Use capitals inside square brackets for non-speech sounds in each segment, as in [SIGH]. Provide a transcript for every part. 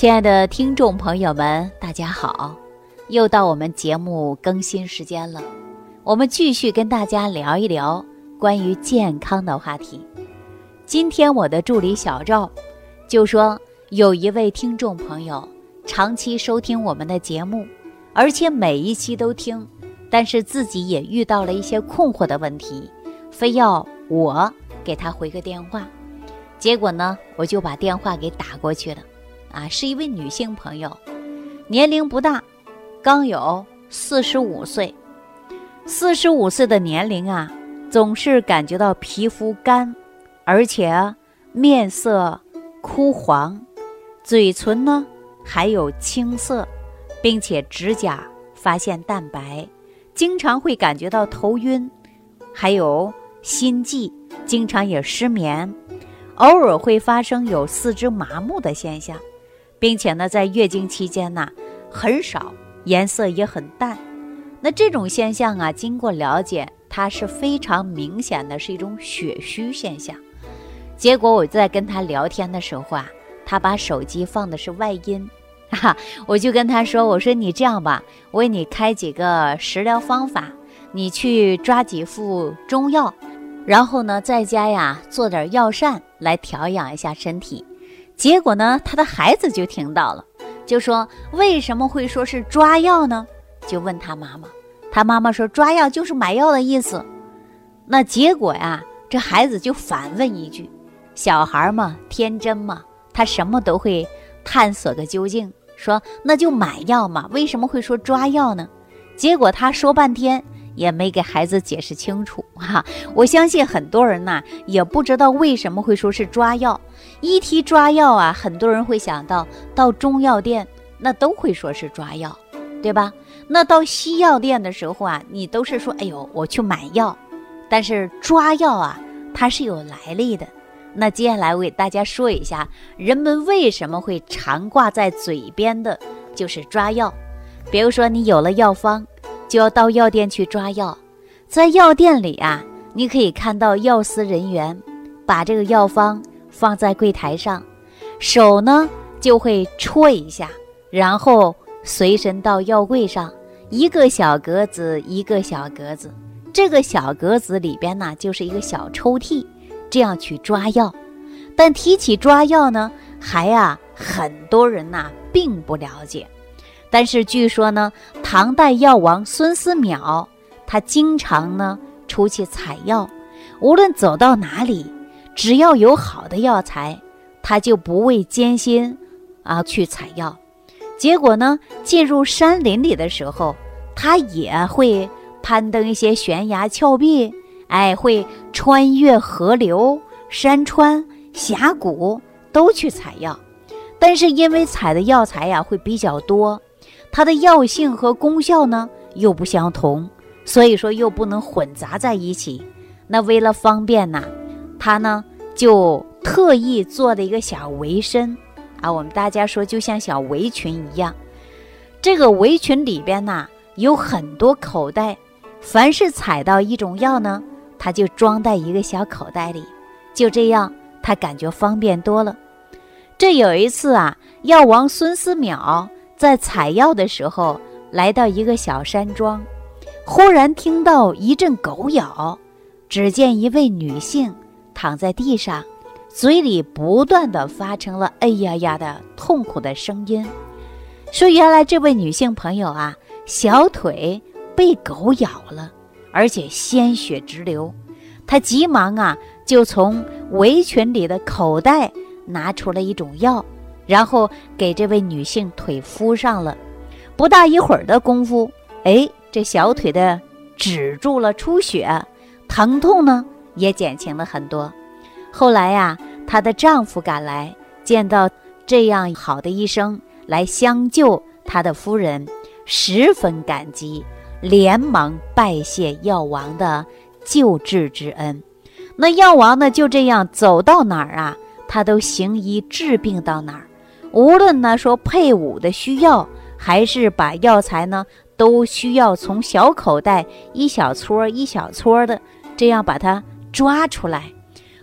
亲爱的听众朋友们，大家好！又到我们节目更新时间了，我们继续跟大家聊一聊关于健康的话题。今天我的助理小赵就说，有一位听众朋友长期收听我们的节目，而且每一期都听，但是自己也遇到了一些困惑的问题，非要我给他回个电话。结果呢，我就把电话给打过去了。啊，是一位女性朋友，年龄不大，刚有四十五岁。四十五岁的年龄啊，总是感觉到皮肤干，而且面色枯黄，嘴唇呢还有青色，并且指甲发现淡白，经常会感觉到头晕，还有心悸，经常也失眠，偶尔会发生有四肢麻木的现象。并且呢，在月经期间呢，很少，颜色也很淡。那这种现象啊，经过了解，它是非常明显的是一种血虚现象。结果我在跟他聊天的时候啊，他把手机放的是外音，[LAUGHS] 哈，我就跟他说：“我说你这样吧，我给你开几个食疗方法，你去抓几副中药，然后呢，在家呀做点药膳来调养一下身体。”结果呢，他的孩子就听到了，就说：“为什么会说是抓药呢？”就问他妈妈，他妈妈说：“抓药就是买药的意思。”那结果呀，这孩子就反问一句：“小孩嘛，天真嘛，他什么都会探索个究竟。说那就买药嘛，为什么会说抓药呢？”结果他说半天。也没给孩子解释清楚 [LAUGHS] 哈，我相信很多人呐也不知道为什么会说是抓药。一提抓药啊，很多人会想到到中药店，那都会说是抓药，对吧？那到西药店的时候啊，你都是说哎呦我去买药，但是抓药啊，它是有来历的。那接下来我给大家说一下，人们为什么会常挂在嘴边的，就是抓药。比如说你有了药方。就要到药店去抓药，在药店里啊，你可以看到药司人员把这个药方放在柜台上，手呢就会戳一下，然后随身到药柜上，一个小格子一个小格子，这个小格子里边呢就是一个小抽屉，这样去抓药。但提起抓药呢，还啊很多人呐并不了解。但是据说呢，唐代药王孙思邈，他经常呢出去采药，无论走到哪里，只要有好的药材，他就不畏艰辛啊去采药。结果呢，进入山林里的时候，他也会攀登一些悬崖峭壁，哎，会穿越河流、山川、峡谷，都去采药。但是因为采的药材呀会比较多。它的药性和功效呢又不相同，所以说又不能混杂在一起。那为了方便呢，他呢就特意做了一个小围身啊，我们大家说就像小围裙一样。这个围裙里边呢有很多口袋，凡是采到一种药呢，他就装在一个小口袋里，就这样他感觉方便多了。这有一次啊，药王孙思邈。在采药的时候，来到一个小山庄，忽然听到一阵狗咬。只见一位女性躺在地上，嘴里不断的发成了“哎呀呀”的痛苦的声音。说原来这位女性朋友啊，小腿被狗咬了，而且鲜血直流。她急忙啊，就从围裙里的口袋拿出了一种药。然后给这位女性腿敷上了，不大一会儿的功夫，哎，这小腿的止住了出血，疼痛呢也减轻了很多。后来呀，她的丈夫赶来，见到这样好的医生来相救他的夫人，十分感激，连忙拜谢药王的救治之恩。那药王呢，就这样走到哪儿啊，他都行医治病到哪儿。无论呢说配伍的需要，还是把药材呢，都需要从小口袋一小撮一小撮的这样把它抓出来。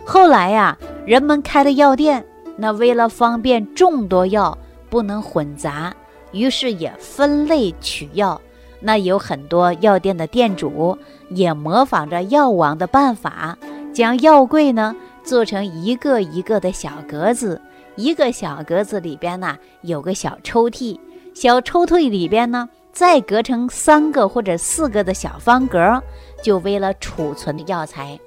后来呀，人们开了药店，那为了方便众多药不能混杂，于是也分类取药。那有很多药店的店主也模仿着药王的办法，将药柜呢做成一个一个的小格子，一个小格子里边呢有个小抽屉，小抽屉里边呢再隔成三个或者四个的小方格，就为了储存的药材。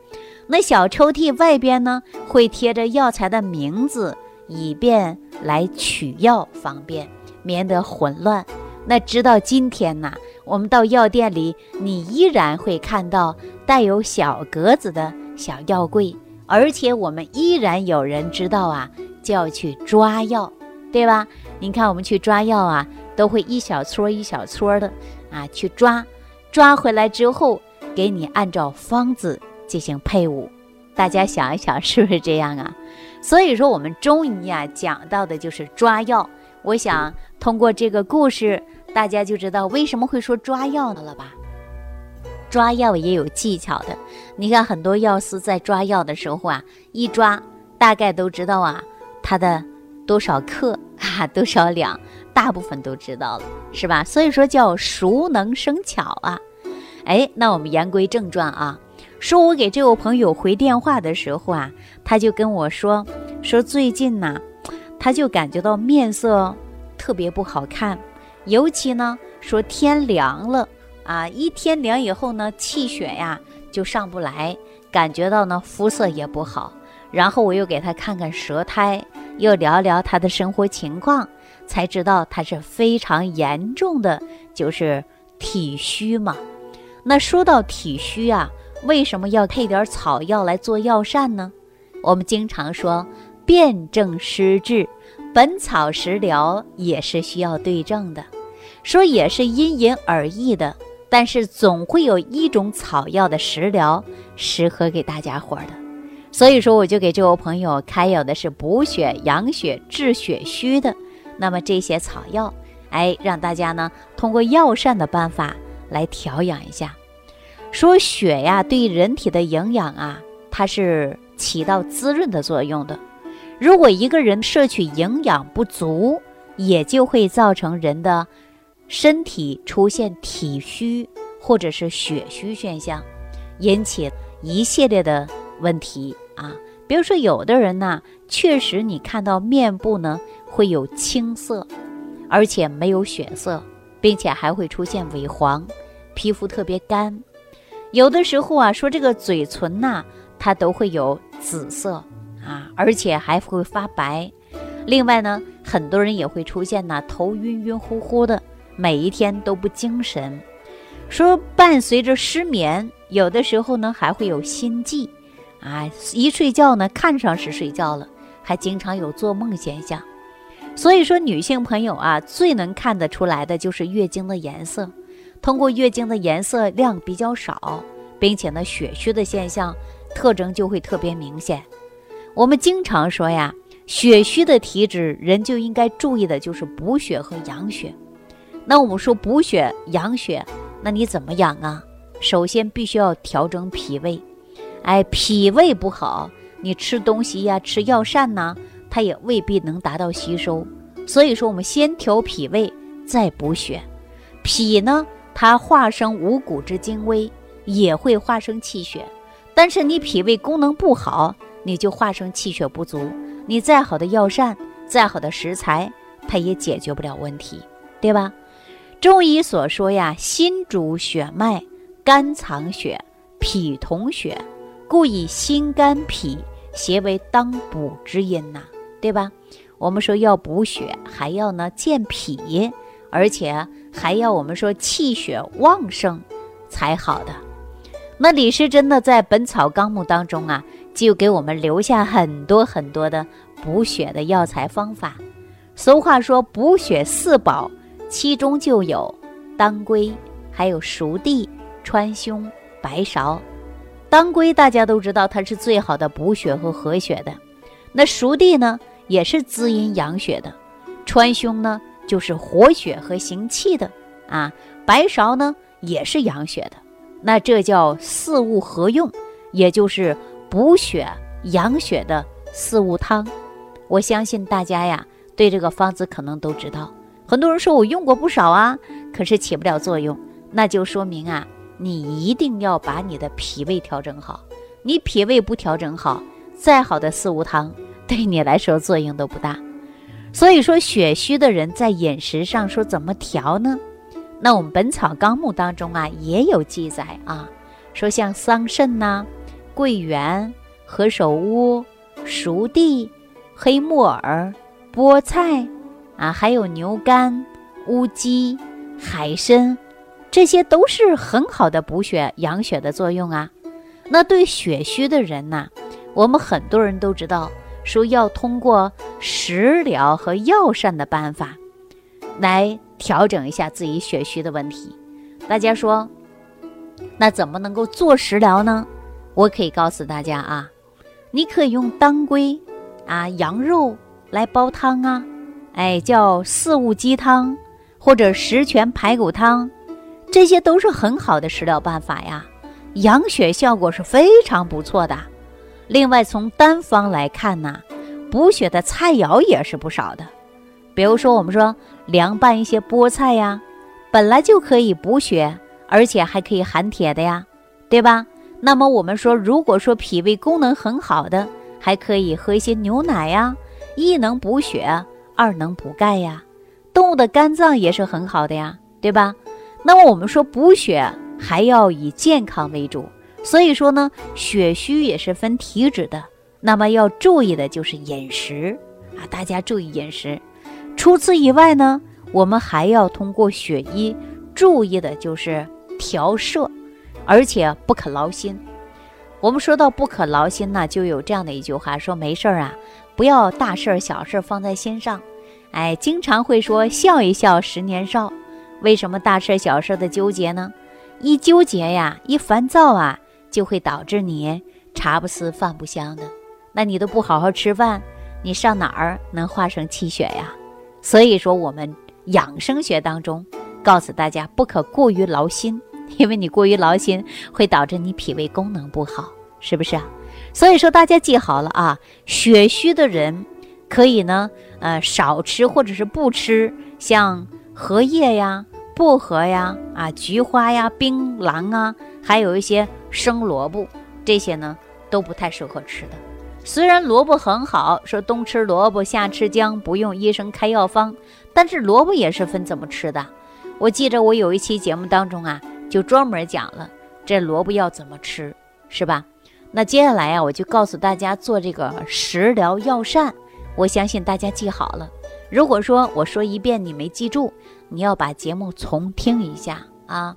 那小抽屉外边呢会贴着药材的名字，以便来取药方便，免得混乱。那直到今天呢？我们到药店里，你依然会看到带有小格子的小药柜，而且我们依然有人知道啊，就要去抓药，对吧？您看我们去抓药啊，都会一小撮一小撮的啊去抓，抓回来之后给你按照方子进行配伍。大家想一想，是不是这样啊？[LAUGHS] 所以说，我们中医啊讲到的就是抓药。我想通过这个故事。大家就知道为什么会说抓药的了吧？抓药也有技巧的。你看很多药师在抓药的时候啊，一抓大概都知道啊，它的多少克啊，多少两，大部分都知道了，是吧？[LAUGHS] 所以说叫熟能生巧啊。哎，那我们言归正传啊，说我给这位朋友回电话的时候啊，他就跟我说，说最近呢，他就感觉到面色特别不好看。尤其呢，说天凉了啊，一天凉以后呢，气血呀就上不来，感觉到呢肤色也不好。然后我又给他看看舌苔，又聊聊他的生活情况，才知道他是非常严重的，就是体虚嘛。那说到体虚啊，为什么要配点草药来做药膳呢？我们经常说辨证施治。本草食疗也是需要对症的，说也是因人而异的，但是总会有一种草药的食疗适合给大家伙的。所以说，我就给这位朋友开有的是补血、养血、治血虚的。那么这些草药，哎，让大家呢通过药膳的办法来调养一下。说血呀，对人体的营养啊，它是起到滋润的作用的。如果一个人摄取营养不足，也就会造成人的身体出现体虚或者是血虚现象，引起一系列的问题啊。比如说，有的人呢，确实你看到面部呢会有青色，而且没有血色，并且还会出现萎黄，皮肤特别干。有的时候啊，说这个嘴唇呐，它都会有紫色。啊，而且还会发白。另外呢，很多人也会出现呢头晕晕乎乎的，每一天都不精神。说伴随着失眠，有的时候呢还会有心悸。啊，一睡觉呢看上是睡觉了，还经常有做梦现象。所以说，女性朋友啊，最能看得出来的就是月经的颜色。通过月经的颜色量比较少，并且呢血虚的现象特征就会特别明显。我们经常说呀，血虚的体质人就应该注意的就是补血和养血。那我们说补血养血，那你怎么养啊？首先必须要调整脾胃。哎，脾胃不好，你吃东西呀，吃药膳呢，它也未必能达到吸收。所以说，我们先调脾胃，再补血。脾呢，它化生五谷之精微，也会化生气血。但是你脾胃功能不好。你就化生气血不足，你再好的药膳，再好的食材，它也解决不了问题，对吧？中医所说呀，心主血脉，肝藏血，脾统血，故以心肝脾协为当补之阴呐，对吧？我们说要补血，还要呢健脾，而且还要我们说气血旺盛才好的。那李时珍呢，在《本草纲目》当中啊。就给我们留下很多很多的补血的药材方法。俗话说补血四宝，其中就有当归，还有熟地、川芎、白芍。当归大家都知道，它是最好的补血和和血的。那熟地呢，也是滋阴养血的。川芎呢，就是活血和行气的啊。白芍呢，也是养血的。那这叫四物合用，也就是。补血养血的四物汤，我相信大家呀对这个方子可能都知道。很多人说我用过不少啊，可是起不了作用，那就说明啊，你一定要把你的脾胃调整好。你脾胃不调整好，再好的四物汤对你来说作用都不大。所以说，血虚的人在饮食上说怎么调呢？那我们《本草纲目》当中啊也有记载啊，说像桑葚呐、桂圆、何首乌、熟地、黑木耳、菠菜啊，还有牛肝、乌鸡、海参，这些都是很好的补血养血的作用啊。那对血虚的人呢，我们很多人都知道。说要通过食疗和药膳的办法，来调整一下自己血虚的问题。大家说，那怎么能够做食疗呢？我可以告诉大家啊，你可以用当归啊、羊肉来煲汤啊，哎，叫四物鸡汤或者十全排骨汤，这些都是很好的食疗办法呀，养血效果是非常不错的。另外，从单方来看呢，补血的菜肴也是不少的。比如说，我们说凉拌一些菠菜呀，本来就可以补血，而且还可以含铁的呀，对吧？那么我们说，如果说脾胃功能很好的，还可以喝一些牛奶呀，亦能补血，二能补钙呀。动物的肝脏也是很好的呀，对吧？那么我们说补血还要以健康为主。所以说呢，血虚也是分体质的，那么要注意的就是饮食啊，大家注意饮食。除此以外呢，我们还要通过血医注意的就是调摄，而且不可劳心。我们说到不可劳心呢，就有这样的一句话说：没事儿啊，不要大事儿小事儿放在心上。哎，经常会说笑一笑十年少，为什么大事小事的纠结呢？一纠结呀，一烦躁啊。就会导致你茶不思饭不香的，那你都不好好吃饭，你上哪儿能化生气血呀？所以说，我们养生学当中告诉大家，不可过于劳心，因为你过于劳心会导致你脾胃功能不好，是不是啊？所以说，大家记好了啊，血虚的人可以呢，呃，少吃或者是不吃像荷叶呀、薄荷呀、啊菊花呀、槟榔啊。还有一些生萝卜，这些呢都不太适合吃的。虽然萝卜很好，说冬吃萝卜夏吃姜，不用医生开药方，但是萝卜也是分怎么吃的。我记着我有一期节目当中啊，就专门讲了这萝卜要怎么吃，是吧？那接下来呀，我就告诉大家做这个食疗药膳。我相信大家记好了。如果说我说一遍你没记住，你要把节目重听一下啊。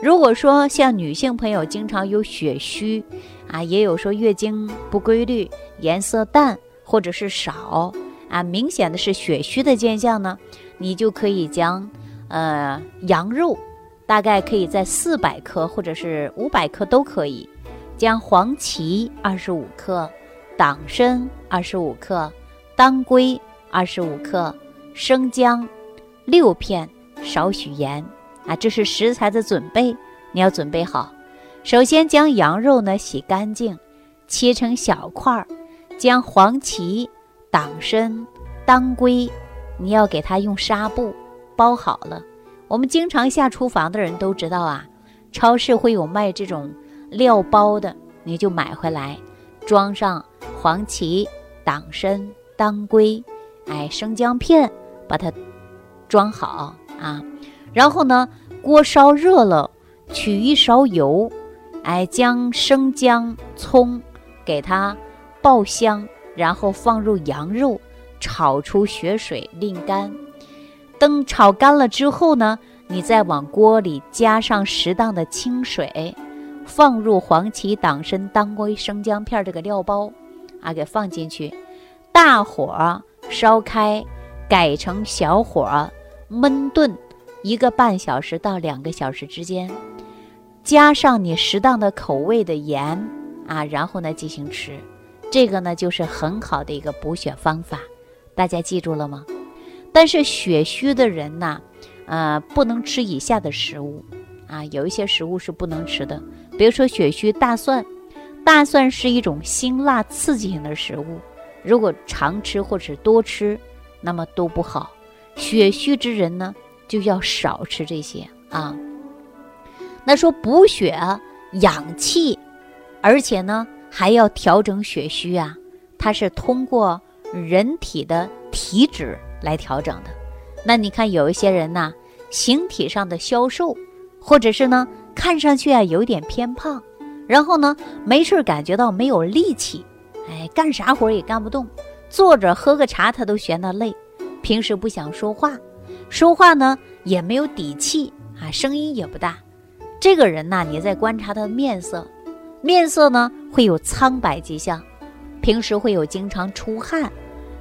如果说像女性朋友经常有血虚，啊，也有说月经不规律、颜色淡或者是少，啊，明显的是血虚的现象呢，你就可以将，呃，羊肉，大概可以在四百克或者是五百克都可以，将黄芪二十五克、党参二十五克、当归二十五克、生姜六片，少许盐。啊，这是食材的准备，你要准备好。首先将羊肉呢洗干净，切成小块儿，将黄芪、党参、当归，你要给它用纱布包好了。我们经常下厨房的人都知道啊，超市会有卖这种料包的，你就买回来，装上黄芪、党参、当归，哎，生姜片，把它装好啊。然后呢，锅烧热了，取一勺油，哎，将生姜、葱给它爆香，然后放入羊肉，炒出血水，沥干。等炒干了之后呢，你再往锅里加上适当的清水，放入黄芪、党参、当归、生姜片这个料包，啊，给放进去，大火烧开，改成小火焖炖。一个半小时到两个小时之间，加上你适当的口味的盐啊，然后呢进行吃，这个呢就是很好的一个补血方法，大家记住了吗？但是血虚的人呢，呃，不能吃以下的食物啊，有一些食物是不能吃的，比如说血虚大蒜，大蒜是一种辛辣刺激性的食物，如果常吃或者是多吃，那么都不好。血虚之人呢，就要少吃这些啊。那说补血啊养气，而且呢还要调整血虚啊，它是通过人体的体质来调整的。那你看有一些人呐，形体上的消瘦，或者是呢看上去啊有点偏胖，然后呢没事感觉到没有力气，哎，干啥活也干不动，坐着喝个茶他都嫌他累。平时不想说话，说话呢也没有底气啊，声音也不大。这个人呐，你在观察他的面色，面色呢会有苍白迹象，平时会有经常出汗，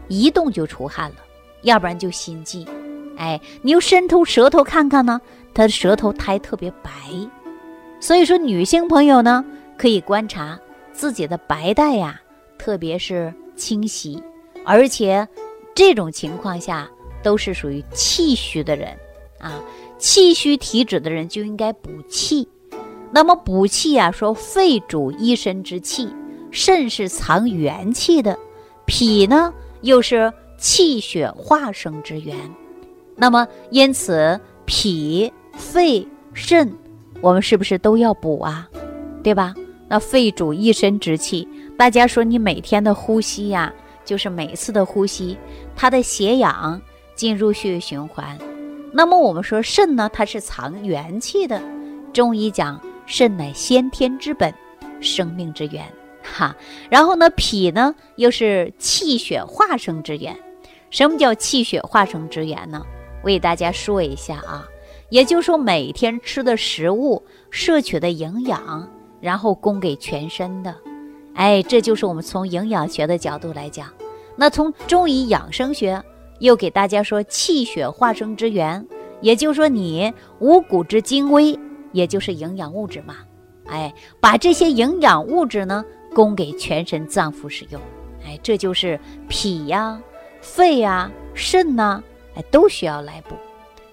一动就出汗了，要不然就心悸。哎，你又伸出舌头看看呢，他的舌头苔特别白。所以说，女性朋友呢可以观察自己的白带呀，特别是清晰，而且。这种情况下都是属于气虚的人啊，气虚体质的人就应该补气。那么补气啊，说肺主一身之气，肾是藏元气的，脾呢又是气血化生之源。那么因此，脾、肺、肾，我们是不是都要补啊？对吧？那肺主一身之气，大家说你每天的呼吸呀。就是每次的呼吸，它的血氧进入血液循环。那么我们说肾呢，它是藏元气的。中医讲肾乃先天之本，生命之源。哈，然后呢，脾呢又是气血化生之源。什么叫气血化生之源呢？我给大家说一下啊，也就是说每天吃的食物摄取的营养，然后供给全身的。哎，这就是我们从营养学的角度来讲，那从中医养生学又给大家说气血化生之源，也就是说你五谷之精微，也就是营养物质嘛。哎，把这些营养物质呢供给全身脏腑使用。哎，这就是脾呀、肺呀、肾呐，哎都需要来补。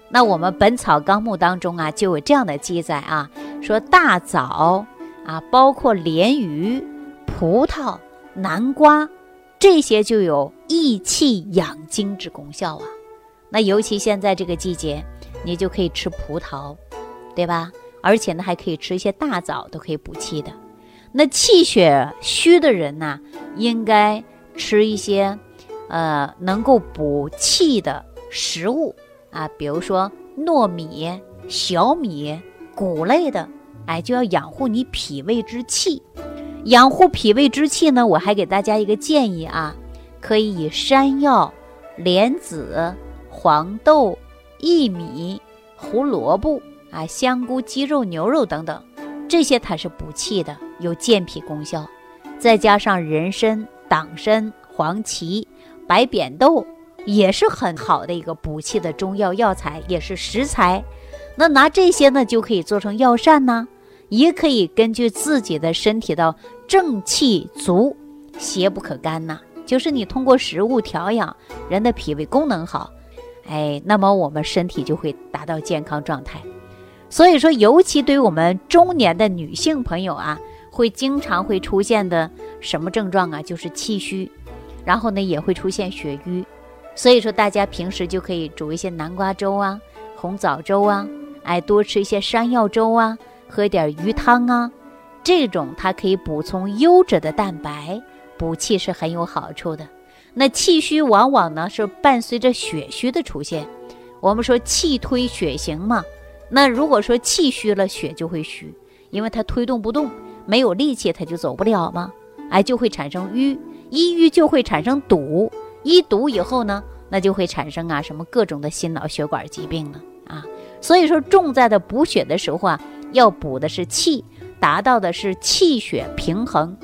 那我们《本草纲目》当中啊就有这样的记载啊，说大枣啊，包括鲢鱼。葡萄、南瓜，这些就有益气养精之功效啊。那尤其现在这个季节，你就可以吃葡萄，对吧？而且呢，还可以吃一些大枣，都可以补气的。那气血虚的人呢，应该吃一些，呃，能够补气的食物啊，比如说糯米、小米、谷类的，哎，就要养护你脾胃之气。养护脾胃之气呢，我还给大家一个建议啊，可以以山药、莲子、黄豆、薏米、胡萝卜啊、香菇、鸡肉、牛肉等等，这些它是补气的，有健脾功效。再加上人参、党参、黄芪、白扁豆，也是很好的一个补气的中药药材，也是食材。那拿这些呢，就可以做成药膳呢。也可以根据自己的身体的正气足，邪不可干呐。就是你通过食物调养，人的脾胃功能好，哎，那么我们身体就会达到健康状态。所以说，尤其对于我们中年的女性朋友啊，会经常会出现的什么症状啊？就是气虚，然后呢也会出现血瘀。所以说，大家平时就可以煮一些南瓜粥啊、红枣粥啊，哎，多吃一些山药粥啊。喝一点鱼汤啊，这种它可以补充优质的蛋白，补气是很有好处的。那气虚往往呢是伴随着血虚的出现。我们说气推血行嘛，那如果说气虚了，血就会虚，因为它推动不动，没有力气，它就走不了嘛。哎，就会产生瘀，一瘀就会产生堵，一堵以后呢，那就会产生啊什么各种的心脑血管疾病了啊。所以说重在的补血的时候啊。要补的是气，达到的是气血平衡。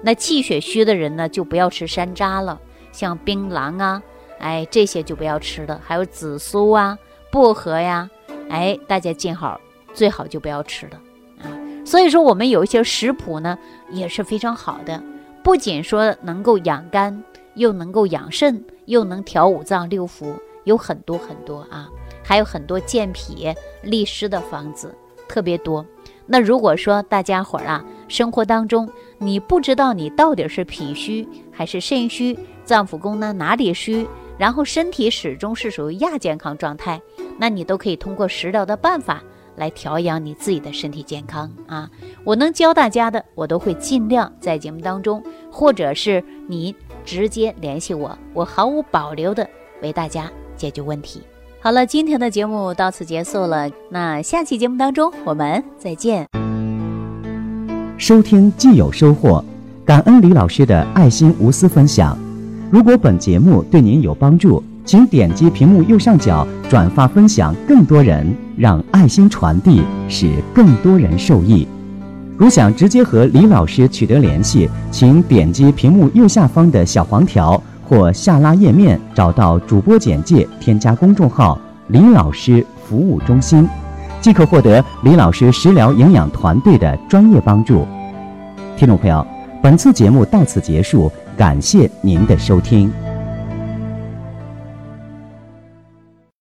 那气血虚的人呢，就不要吃山楂了，像槟榔啊，哎，这些就不要吃了。还有紫苏啊、薄荷呀，哎，大家见好最好就不要吃了啊。所以说，我们有一些食谱呢，也是非常好的，不仅说能够养肝，又能够养肾，又能调五脏六腑，有很多很多啊，还有很多健脾利湿的方子。特别多，那如果说大家伙儿啊，生活当中你不知道你到底是脾虚还是肾虚，脏腑功能哪里虚，然后身体始终是属于亚健康状态，那你都可以通过食疗的办法来调养你自己的身体健康啊。我能教大家的，我都会尽量在节目当中，或者是你直接联系我，我毫无保留的为大家解决问题。好了，今天的节目到此结束了，那下期节目当中我们再见。收听既有收获，感恩李老师的爱心无私分享。如果本节目对您有帮助，请点击屏幕右上角转发分享，更多人让爱心传递，使更多人受益。如想直接和李老师取得联系，请点击屏幕右下方的小黄条或下拉页面，找到主播简介，添加公众号“李老师服务中心”，即可获得李老师食疗营养团队的专业帮助。听众朋友，本次节目到此结束。感谢您的收听。